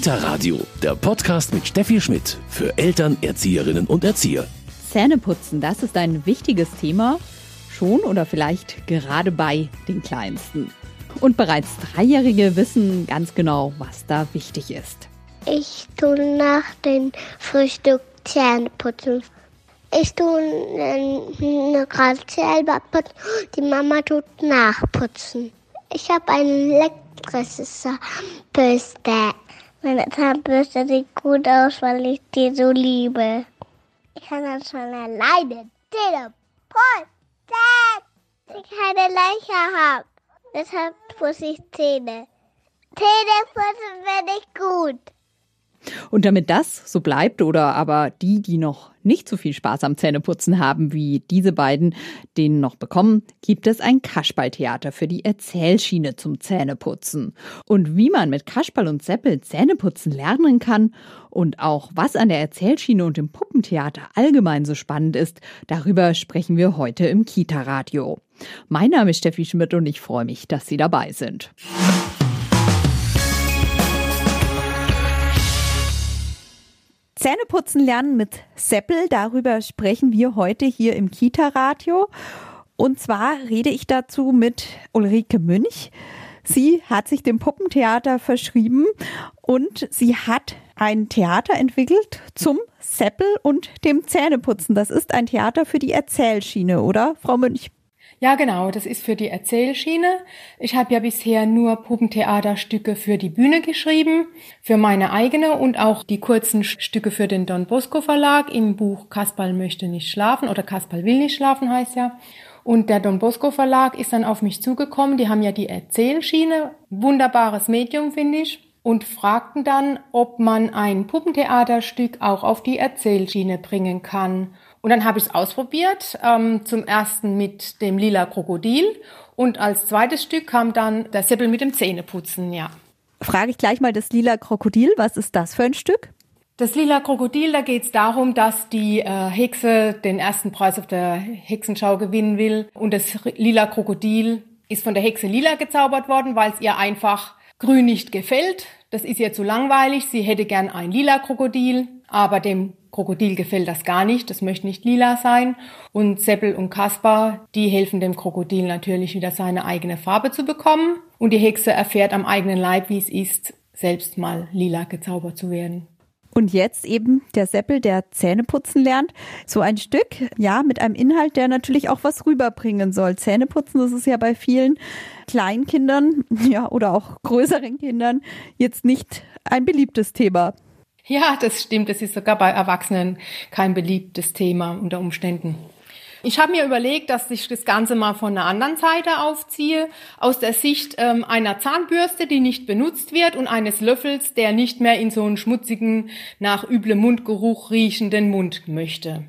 Kita Radio, der Podcast mit Steffi Schmidt für Eltern, Erzieherinnen und Erzieher. Zähneputzen, das ist ein wichtiges Thema, schon oder vielleicht gerade bei den Kleinsten. Und bereits Dreijährige wissen ganz genau, was da wichtig ist. Ich tue nach dem Frühstück Zähne putzen. Ich tue gerade selber putzen, die Mama tut nachputzen. Ich habe ein elektrisches Zahnbürste. Meine Zahnbürste sieht gut aus, weil ich die so liebe. Ich kann das schon alleine Zähne putzen. Ich keine Leiche habe. Deshalb putze ich Zähne. Zähne putzen werde ich gut. Und damit das so bleibt oder aber die, die noch nicht so viel Spaß am Zähneputzen haben wie diese beiden, den noch bekommen, gibt es ein Kasperltheater für die Erzählschiene zum Zähneputzen. Und wie man mit Kasperl und Seppel Zähneputzen lernen kann und auch was an der Erzählschiene und im Puppentheater allgemein so spannend ist, darüber sprechen wir heute im Kita-Radio. Mein Name ist Steffi Schmidt und ich freue mich, dass Sie dabei sind. Zähneputzen lernen mit Seppel, darüber sprechen wir heute hier im Kita-Radio. Und zwar rede ich dazu mit Ulrike Münch. Sie hat sich dem Puppentheater verschrieben und sie hat ein Theater entwickelt zum Seppel und dem Zähneputzen. Das ist ein Theater für die Erzählschiene, oder, Frau Münch? Ja, genau, das ist für die Erzählschiene. Ich habe ja bisher nur Puppentheaterstücke für die Bühne geschrieben, für meine eigene und auch die kurzen Stücke für den Don Bosco Verlag im Buch Kasperl möchte nicht schlafen oder Kasperl will nicht schlafen heißt ja. Und der Don Bosco Verlag ist dann auf mich zugekommen, die haben ja die Erzählschiene, wunderbares Medium finde ich, und fragten dann, ob man ein Puppentheaterstück auch auf die Erzählschiene bringen kann. Und dann habe ich es ausprobiert, ähm, zum ersten mit dem lila Krokodil und als zweites Stück kam dann der Seppel mit dem Zähneputzen, ja. Frage ich gleich mal das lila Krokodil, was ist das für ein Stück? Das lila Krokodil, da geht es darum, dass die äh, Hexe den ersten Preis auf der Hexenschau gewinnen will. Und das lila Krokodil ist von der Hexe lila gezaubert worden, weil es ihr einfach grün nicht gefällt. Das ist ihr zu langweilig. Sie hätte gern ein lila Krokodil, aber dem Krokodil gefällt das gar nicht, das möchte nicht lila sein. Und Seppel und Kaspar, die helfen dem Krokodil natürlich wieder seine eigene Farbe zu bekommen. Und die Hexe erfährt am eigenen Leib, wie es ist, selbst mal lila gezaubert zu werden. Und jetzt eben der Seppel, der Zähneputzen lernt. So ein Stück, ja, mit einem Inhalt, der natürlich auch was rüberbringen soll. Zähneputzen, das ist ja bei vielen Kleinkindern, ja, oder auch größeren Kindern jetzt nicht ein beliebtes Thema. Ja, das stimmt. Das ist sogar bei Erwachsenen kein beliebtes Thema unter Umständen. Ich habe mir überlegt, dass ich das Ganze mal von einer anderen Seite aufziehe, aus der Sicht ähm, einer Zahnbürste, die nicht benutzt wird und eines Löffels, der nicht mehr in so einen schmutzigen, nach üblem Mundgeruch riechenden Mund möchte.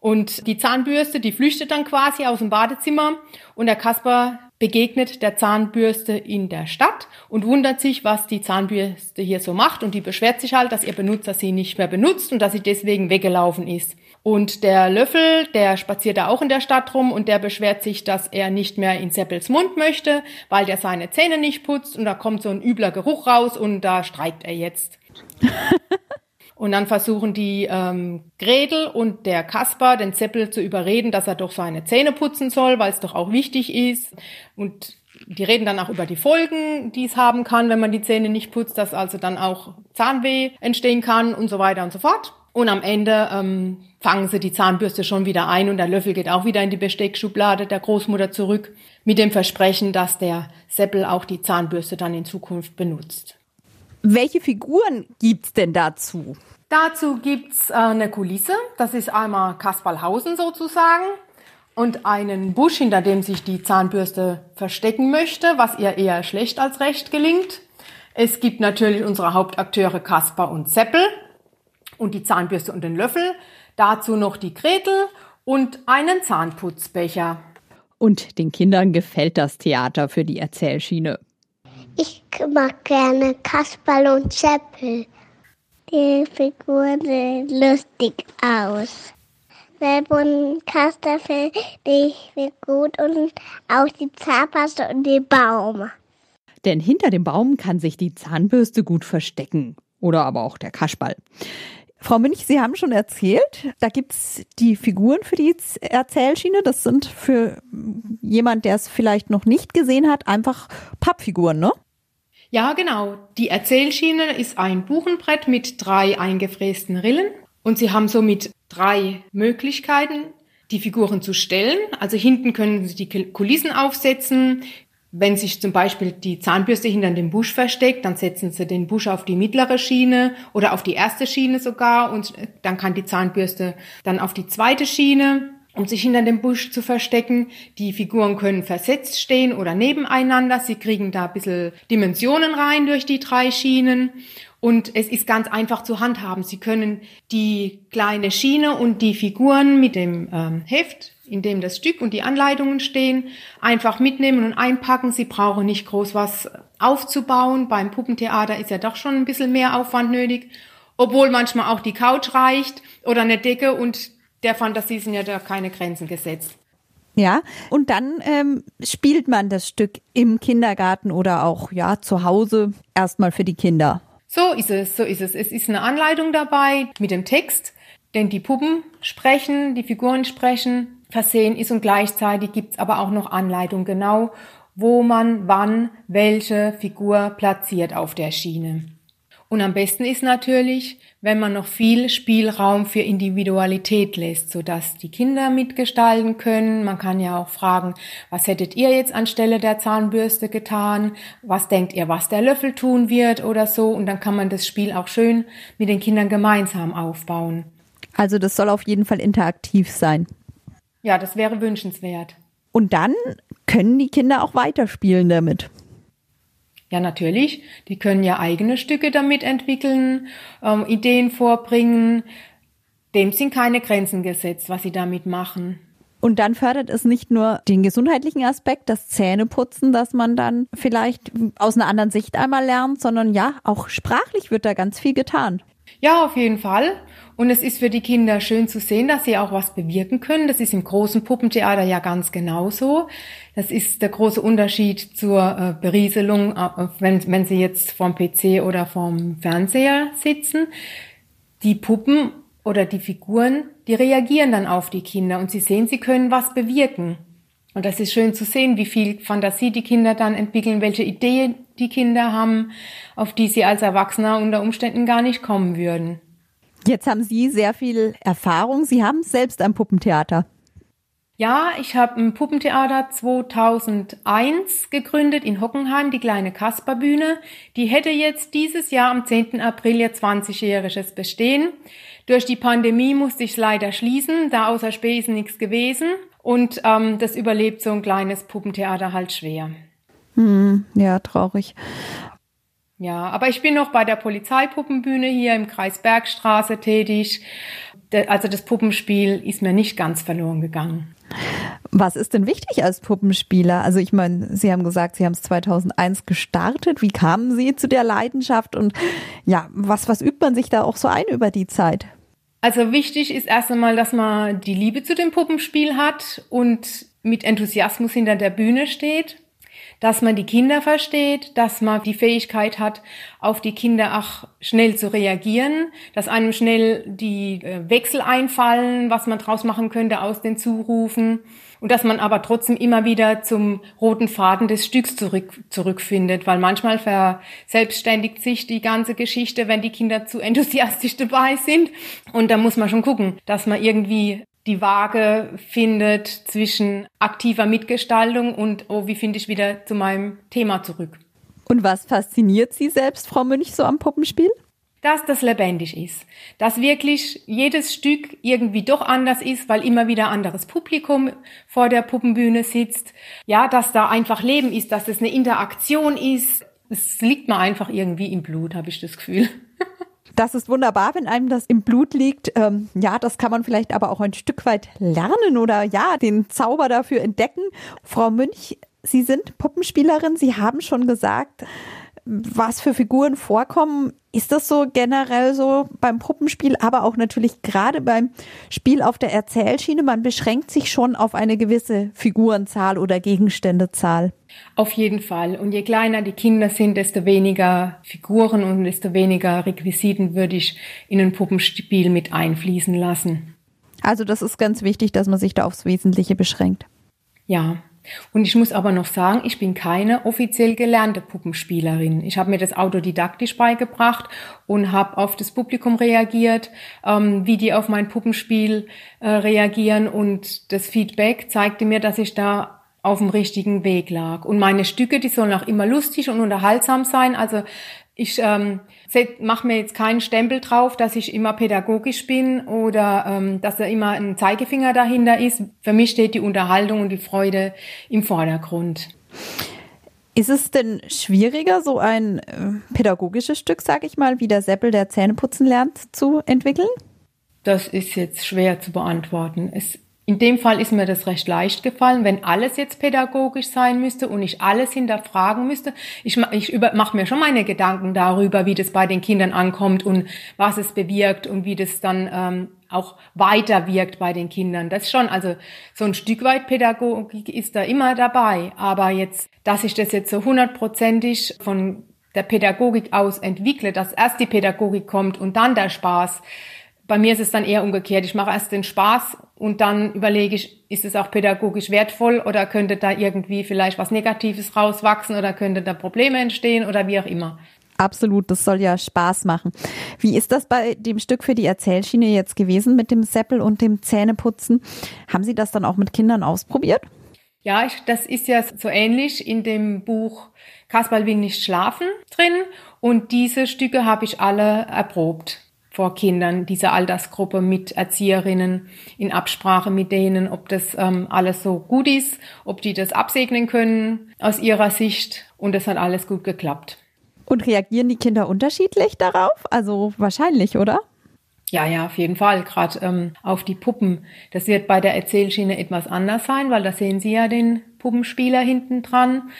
Und die Zahnbürste, die flüchtet dann quasi aus dem Badezimmer und der Kasper begegnet der Zahnbürste in der Stadt und wundert sich, was die Zahnbürste hier so macht und die beschwert sich halt, dass ihr Benutzer sie nicht mehr benutzt und dass sie deswegen weggelaufen ist. Und der Löffel, der spaziert da auch in der Stadt rum und der beschwert sich, dass er nicht mehr in Seppels Mund möchte, weil der seine Zähne nicht putzt und da kommt so ein übler Geruch raus und da streikt er jetzt. Und dann versuchen die ähm, Gretel und der Kasper den Zeppel zu überreden, dass er doch seine Zähne putzen soll, weil es doch auch wichtig ist. Und die reden dann auch über die Folgen, die es haben kann, wenn man die Zähne nicht putzt, dass also dann auch Zahnweh entstehen kann und so weiter und so fort. Und am Ende ähm, fangen sie die Zahnbürste schon wieder ein und der Löffel geht auch wieder in die Besteckschublade der Großmutter zurück, mit dem Versprechen, dass der Seppel auch die Zahnbürste dann in Zukunft benutzt. Welche Figuren gibt's denn dazu? Dazu gibt's äh, eine Kulisse. Das ist einmal Kasperlhausen sozusagen und einen Busch, hinter dem sich die Zahnbürste verstecken möchte, was ihr eher schlecht als recht gelingt. Es gibt natürlich unsere Hauptakteure Kasper und Seppel und die Zahnbürste und den Löffel. Dazu noch die Gretel und einen Zahnputzbecher. Und den Kindern gefällt das Theater für die Erzählschiene. Ich mag gerne Kasperl und Seppel. Die Figuren sehen lustig aus. Seppel und Kasper finde ich gut und auch die Zahnpasta und den Baum. Denn hinter dem Baum kann sich die Zahnbürste gut verstecken. oder aber auch der Kaschball. Frau Münch, Sie haben schon erzählt, da gibt's die Figuren für die Erzählschiene. Das sind für jemand, der es vielleicht noch nicht gesehen hat, einfach Pappfiguren, ne? Ja, genau. Die Erzählschiene ist ein Buchenbrett mit drei eingefrästen Rillen und Sie haben somit drei Möglichkeiten, die Figuren zu stellen. Also hinten können Sie die Kulissen aufsetzen, wenn sich zum Beispiel die Zahnbürste hinter dem Busch versteckt, dann setzen sie den Busch auf die mittlere Schiene oder auf die erste Schiene sogar und dann kann die Zahnbürste dann auf die zweite Schiene, um sich hinter dem Busch zu verstecken. Die Figuren können versetzt stehen oder nebeneinander. Sie kriegen da ein bisschen Dimensionen rein durch die drei Schienen. Und es ist ganz einfach zu handhaben. Sie können die kleine Schiene und die Figuren mit dem ähm, Heft in dem das Stück und die Anleitungen stehen, einfach mitnehmen und einpacken. Sie brauchen nicht groß was aufzubauen. Beim Puppentheater ist ja doch schon ein bisschen mehr Aufwand nötig, obwohl manchmal auch die Couch reicht oder eine Decke und der Fantasie sind ja da keine Grenzen gesetzt. Ja, und dann ähm, spielt man das Stück im Kindergarten oder auch ja zu Hause erstmal für die Kinder. So ist es, so ist es. Es ist eine Anleitung dabei mit dem Text, denn die Puppen sprechen, die Figuren sprechen versehen ist und gleichzeitig gibt es aber auch noch Anleitung genau, wo man wann welche Figur platziert auf der Schiene. Und am besten ist natürlich, wenn man noch viel Spielraum für Individualität lässt, sodass die Kinder mitgestalten können. Man kann ja auch fragen, was hättet ihr jetzt anstelle der Zahnbürste getan? Was denkt ihr, was der Löffel tun wird oder so? Und dann kann man das Spiel auch schön mit den Kindern gemeinsam aufbauen. Also das soll auf jeden Fall interaktiv sein. Ja, das wäre wünschenswert. Und dann können die Kinder auch weiterspielen damit. Ja, natürlich. Die können ja eigene Stücke damit entwickeln, ähm, Ideen vorbringen. Dem sind keine Grenzen gesetzt, was sie damit machen. Und dann fördert es nicht nur den gesundheitlichen Aspekt, das Zähneputzen, dass man dann vielleicht aus einer anderen Sicht einmal lernt, sondern ja, auch sprachlich wird da ganz viel getan. Ja, auf jeden Fall. Und es ist für die Kinder schön zu sehen, dass sie auch was bewirken können. Das ist im großen Puppentheater ja ganz genauso. Das ist der große Unterschied zur äh, Berieselung, äh, wenn, wenn sie jetzt vom PC oder vom Fernseher sitzen. Die Puppen oder die Figuren, die reagieren dann auf die Kinder und sie sehen, sie können was bewirken. Und das ist schön zu sehen, wie viel Fantasie die Kinder dann entwickeln, welche Ideen die Kinder haben, auf die sie als Erwachsener unter Umständen gar nicht kommen würden. Jetzt haben Sie sehr viel Erfahrung. Sie haben selbst ein Puppentheater. Ja, ich habe ein Puppentheater 2001 gegründet in Hockenheim, die kleine Kasperbühne. Die hätte jetzt dieses Jahr am 10. April ihr 20-jähriges Bestehen. Durch die Pandemie musste ich es leider schließen, da außer Spesen nichts gewesen. Und ähm, das überlebt so ein kleines Puppentheater halt schwer. Hm, ja, traurig. Ja, aber ich bin noch bei der Polizeipuppenbühne hier im Kreis Bergstraße tätig. Also das Puppenspiel ist mir nicht ganz verloren gegangen. Was ist denn wichtig als Puppenspieler? Also ich meine, Sie haben gesagt, Sie haben es 2001 gestartet. Wie kamen Sie zu der Leidenschaft? Und ja, was, was übt man sich da auch so ein über die Zeit? Also wichtig ist erst einmal, dass man die Liebe zu dem Puppenspiel hat und mit Enthusiasmus hinter der Bühne steht dass man die Kinder versteht, dass man die Fähigkeit hat, auf die Kinder auch schnell zu reagieren, dass einem schnell die äh, Wechsel einfallen, was man draus machen könnte aus den Zurufen. Und dass man aber trotzdem immer wieder zum roten Faden des Stücks zurück, zurückfindet, weil manchmal verselbstständigt sich die ganze Geschichte, wenn die Kinder zu enthusiastisch dabei sind. Und da muss man schon gucken, dass man irgendwie die Waage findet zwischen aktiver Mitgestaltung und, oh, wie finde ich wieder zu meinem Thema zurück. Und was fasziniert Sie selbst, Frau Münch, so am Puppenspiel? Dass das lebendig ist. Dass wirklich jedes Stück irgendwie doch anders ist, weil immer wieder anderes Publikum vor der Puppenbühne sitzt. Ja, dass da einfach Leben ist, dass es eine Interaktion ist. Es liegt mir einfach irgendwie im Blut, habe ich das Gefühl. Das ist wunderbar, wenn einem das im Blut liegt. Ähm, ja, das kann man vielleicht aber auch ein Stück weit lernen oder ja, den Zauber dafür entdecken. Frau Münch, Sie sind Puppenspielerin. Sie haben schon gesagt, was für Figuren vorkommen. Ist das so generell so beim Puppenspiel, aber auch natürlich gerade beim Spiel auf der Erzählschiene? Man beschränkt sich schon auf eine gewisse Figurenzahl oder Gegenständezahl. Auf jeden Fall. Und je kleiner die Kinder sind, desto weniger Figuren und desto weniger Requisiten würde ich in ein Puppenspiel mit einfließen lassen. Also das ist ganz wichtig, dass man sich da aufs Wesentliche beschränkt. Ja, und ich muss aber noch sagen, ich bin keine offiziell gelernte Puppenspielerin. Ich habe mir das autodidaktisch beigebracht und habe auf das Publikum reagiert, ähm, wie die auf mein Puppenspiel äh, reagieren. Und das Feedback zeigte mir, dass ich da auf dem richtigen Weg lag. Und meine Stücke, die sollen auch immer lustig und unterhaltsam sein. Also ich ähm, mache mir jetzt keinen Stempel drauf, dass ich immer pädagogisch bin oder ähm, dass da immer ein Zeigefinger dahinter ist. Für mich steht die Unterhaltung und die Freude im Vordergrund. Ist es denn schwieriger, so ein äh, pädagogisches Stück, sag ich mal, wie der Seppel, der Zähneputzen lernt, zu entwickeln? Das ist jetzt schwer zu beantworten. Es in dem Fall ist mir das recht leicht gefallen, wenn alles jetzt pädagogisch sein müsste und ich alles hinterfragen müsste. Ich, ich mache mir schon meine Gedanken darüber, wie das bei den Kindern ankommt und was es bewirkt und wie das dann ähm, auch weiter wirkt bei den Kindern. Das schon, also so ein Stück weit Pädagogik ist da immer dabei. Aber jetzt, dass ich das jetzt so hundertprozentig von der Pädagogik aus entwickle, dass erst die Pädagogik kommt und dann der Spaß, bei mir ist es dann eher umgekehrt. Ich mache erst den Spaß und dann überlege ich, ist es auch pädagogisch wertvoll oder könnte da irgendwie vielleicht was Negatives rauswachsen oder könnte da Probleme entstehen oder wie auch immer. Absolut, das soll ja Spaß machen. Wie ist das bei dem Stück für die Erzählschiene jetzt gewesen mit dem Seppel und dem Zähneputzen? Haben Sie das dann auch mit Kindern ausprobiert? Ja, ich, das ist ja so ähnlich in dem Buch Kasperl will nicht schlafen drin und diese Stücke habe ich alle erprobt vor Kindern dieser Altersgruppe mit Erzieherinnen in Absprache mit denen, ob das ähm, alles so gut ist, ob die das absegnen können aus ihrer Sicht und es hat alles gut geklappt. Und reagieren die Kinder unterschiedlich darauf? Also wahrscheinlich, oder? Ja, ja, auf jeden Fall. Gerade ähm, auf die Puppen. Das wird bei der Erzählschiene etwas anders sein, weil da sehen Sie ja den Puppenspieler hinten dran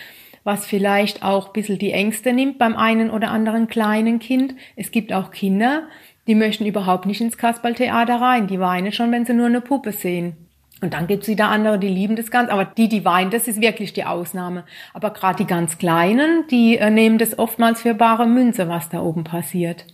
was vielleicht auch ein bisschen die Ängste nimmt beim einen oder anderen kleinen Kind. Es gibt auch Kinder, die möchten überhaupt nicht ins Kasperltheater rein. Die weinen schon, wenn sie nur eine Puppe sehen. Und dann gibt's wieder andere, die lieben das ganz. Aber die, die weinen, das ist wirklich die Ausnahme. Aber gerade die ganz Kleinen, die äh, nehmen das oftmals für bare Münze, was da oben passiert.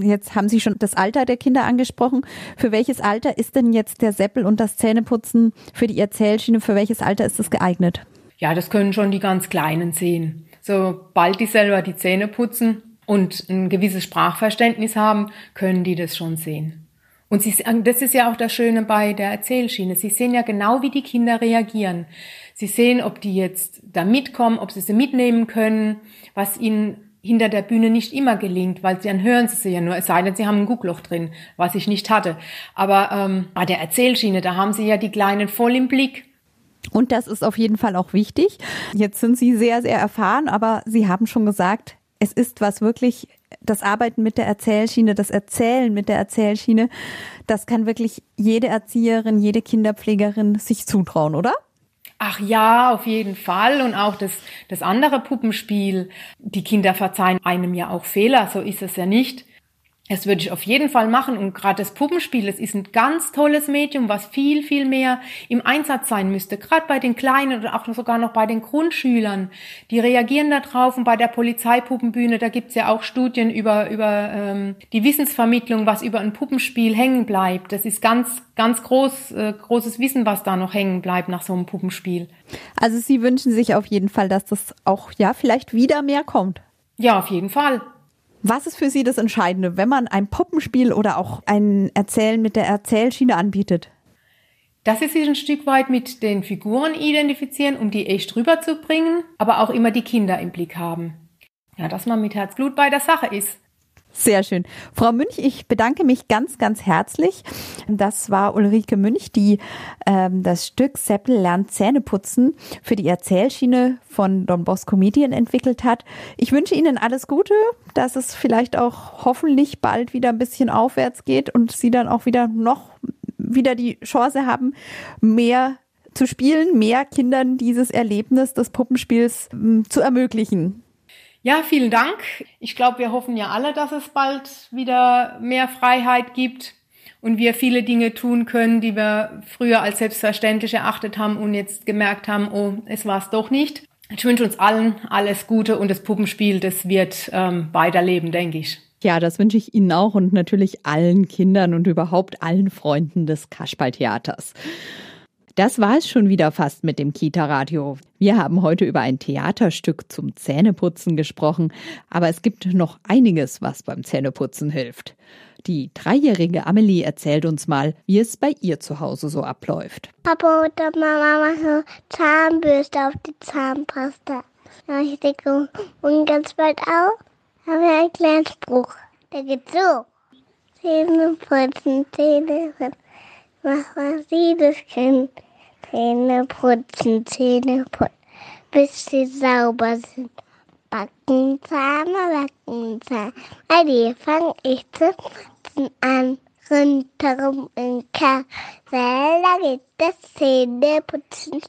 Jetzt haben Sie schon das Alter der Kinder angesprochen. Für welches Alter ist denn jetzt der Seppel und das Zähneputzen für die Erzählschiene? Für welches Alter ist das geeignet? Ja, das können schon die ganz Kleinen sehen. Sobald die selber die Zähne putzen, und ein gewisses Sprachverständnis haben, können die das schon sehen. Und sie, das ist ja auch das Schöne bei der Erzählschiene. Sie sehen ja genau, wie die Kinder reagieren. Sie sehen, ob die jetzt da mitkommen, ob sie sie mitnehmen können, was ihnen hinter der Bühne nicht immer gelingt, weil sie dann hören sie sie ja nur, es sei denn, sie haben ein Guckloch drin, was ich nicht hatte. Aber ähm, bei der Erzählschiene, da haben sie ja die Kleinen voll im Blick. Und das ist auf jeden Fall auch wichtig. Jetzt sind Sie sehr, sehr erfahren, aber Sie haben schon gesagt, es ist was wirklich, das Arbeiten mit der Erzählschiene, das Erzählen mit der Erzählschiene, das kann wirklich jede Erzieherin, jede Kinderpflegerin sich zutrauen, oder? Ach ja, auf jeden Fall. Und auch das, das andere Puppenspiel. Die Kinder verzeihen einem ja auch Fehler, so ist es ja nicht. Das würde ich auf jeden Fall machen. Und gerade das Puppenspiel, das ist ein ganz tolles Medium, was viel, viel mehr im Einsatz sein müsste. Gerade bei den Kleinen oder auch sogar noch bei den Grundschülern. Die reagieren da drauf. Und bei der Polizeipuppenbühne, da gibt's ja auch Studien über, über ähm, die Wissensvermittlung, was über ein Puppenspiel hängen bleibt. Das ist ganz, ganz groß, äh, großes Wissen, was da noch hängen bleibt nach so einem Puppenspiel. Also Sie wünschen sich auf jeden Fall, dass das auch, ja, vielleicht wieder mehr kommt. Ja, auf jeden Fall. Was ist für Sie das Entscheidende, wenn man ein Puppenspiel oder auch ein Erzählen mit der Erzählschiene anbietet? Dass sie sich ein Stück weit mit den Figuren identifizieren, um die echt rüberzubringen, aber auch immer die Kinder im Blick haben. Ja, dass man mit Herzblut bei der Sache ist. Sehr schön. Frau Münch, ich bedanke mich ganz, ganz herzlich. Das war Ulrike Münch, die ähm, das Stück Seppel lernt Zähneputzen für die Erzählschiene von Don Bosco Medien entwickelt hat. Ich wünsche Ihnen alles Gute, dass es vielleicht auch hoffentlich bald wieder ein bisschen aufwärts geht und Sie dann auch wieder noch wieder die Chance haben, mehr zu spielen, mehr Kindern dieses Erlebnis des Puppenspiels ähm, zu ermöglichen. Ja, vielen Dank. Ich glaube, wir hoffen ja alle, dass es bald wieder mehr Freiheit gibt und wir viele Dinge tun können, die wir früher als selbstverständlich erachtet haben und jetzt gemerkt haben, oh, es war es doch nicht. Ich wünsche uns allen alles Gute und das Puppenspiel, das wird ähm, weiterleben, denke ich. Ja, das wünsche ich Ihnen auch und natürlich allen Kindern und überhaupt allen Freunden des Kasperltheaters. Das war es schon wieder fast mit dem Kita-Radio. Wir haben heute über ein Theaterstück zum Zähneputzen gesprochen, aber es gibt noch einiges, was beim Zähneputzen hilft. Die dreijährige Amelie erzählt uns mal, wie es bei ihr zu Hause so abläuft. Papa und Mama machen Zahnbürste auf die Zahnpasta. Ich denke, und ganz bald auch haben wir einen kleinen Spruch. Der geht so. Zähne putzen, Zähne putzen. Was Sie das Kind. Zähne putzen, Zähne putzen, bis sie sauber sind. Backen, Zahne, Backen, Zahne. Bei dir fang ich zu putzen an. Rundherum im Karussell, da geht das Zähneputzen.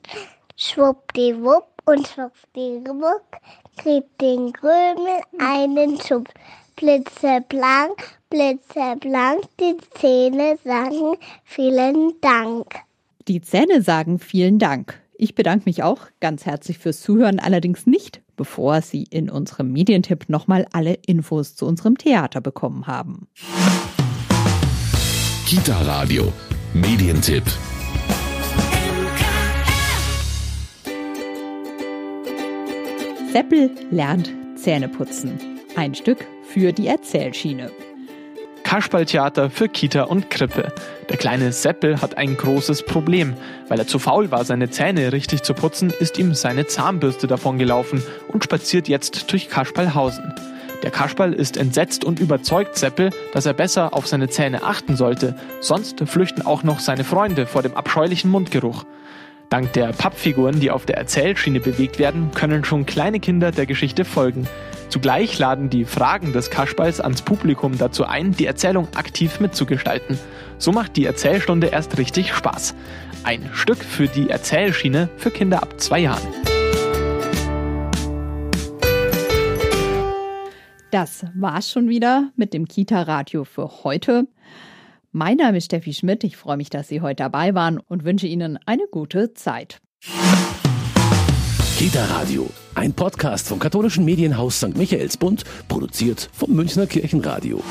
Schwuppdiwupp und schwuppdiwupp, kriegt den Krümel einen Schub. Blitzeblank, blitzeblank, die Zähne sagen vielen Dank. Die Zähne sagen vielen Dank. Ich bedanke mich auch ganz herzlich fürs Zuhören, allerdings nicht, bevor Sie in unserem Medientipp nochmal alle Infos zu unserem Theater bekommen haben. Kita Radio Medientipp. Seppel lernt Zähneputzen. Ein Stück für die Erzählschiene. Kasperltheater für Kita und Krippe. Der kleine Seppel hat ein großes Problem. Weil er zu faul war, seine Zähne richtig zu putzen, ist ihm seine Zahnbürste davongelaufen und spaziert jetzt durch Kasperlhausen. Der Kasperl ist entsetzt und überzeugt Seppel, dass er besser auf seine Zähne achten sollte, sonst flüchten auch noch seine Freunde vor dem abscheulichen Mundgeruch. Dank der Pappfiguren, die auf der Erzählschiene bewegt werden, können schon kleine Kinder der Geschichte folgen. Zugleich laden die Fragen des Kasperls ans Publikum dazu ein, die Erzählung aktiv mitzugestalten. So macht die Erzählstunde erst richtig Spaß. Ein Stück für die Erzählschiene für Kinder ab zwei Jahren. Das war's schon wieder mit dem Kita-Radio für heute. Mein Name ist Steffi Schmidt. Ich freue mich, dass Sie heute dabei waren und wünsche Ihnen eine gute Zeit. Kita Radio, ein Podcast vom katholischen Medienhaus St. Michaelsbund, produziert vom Münchner Kirchenradio.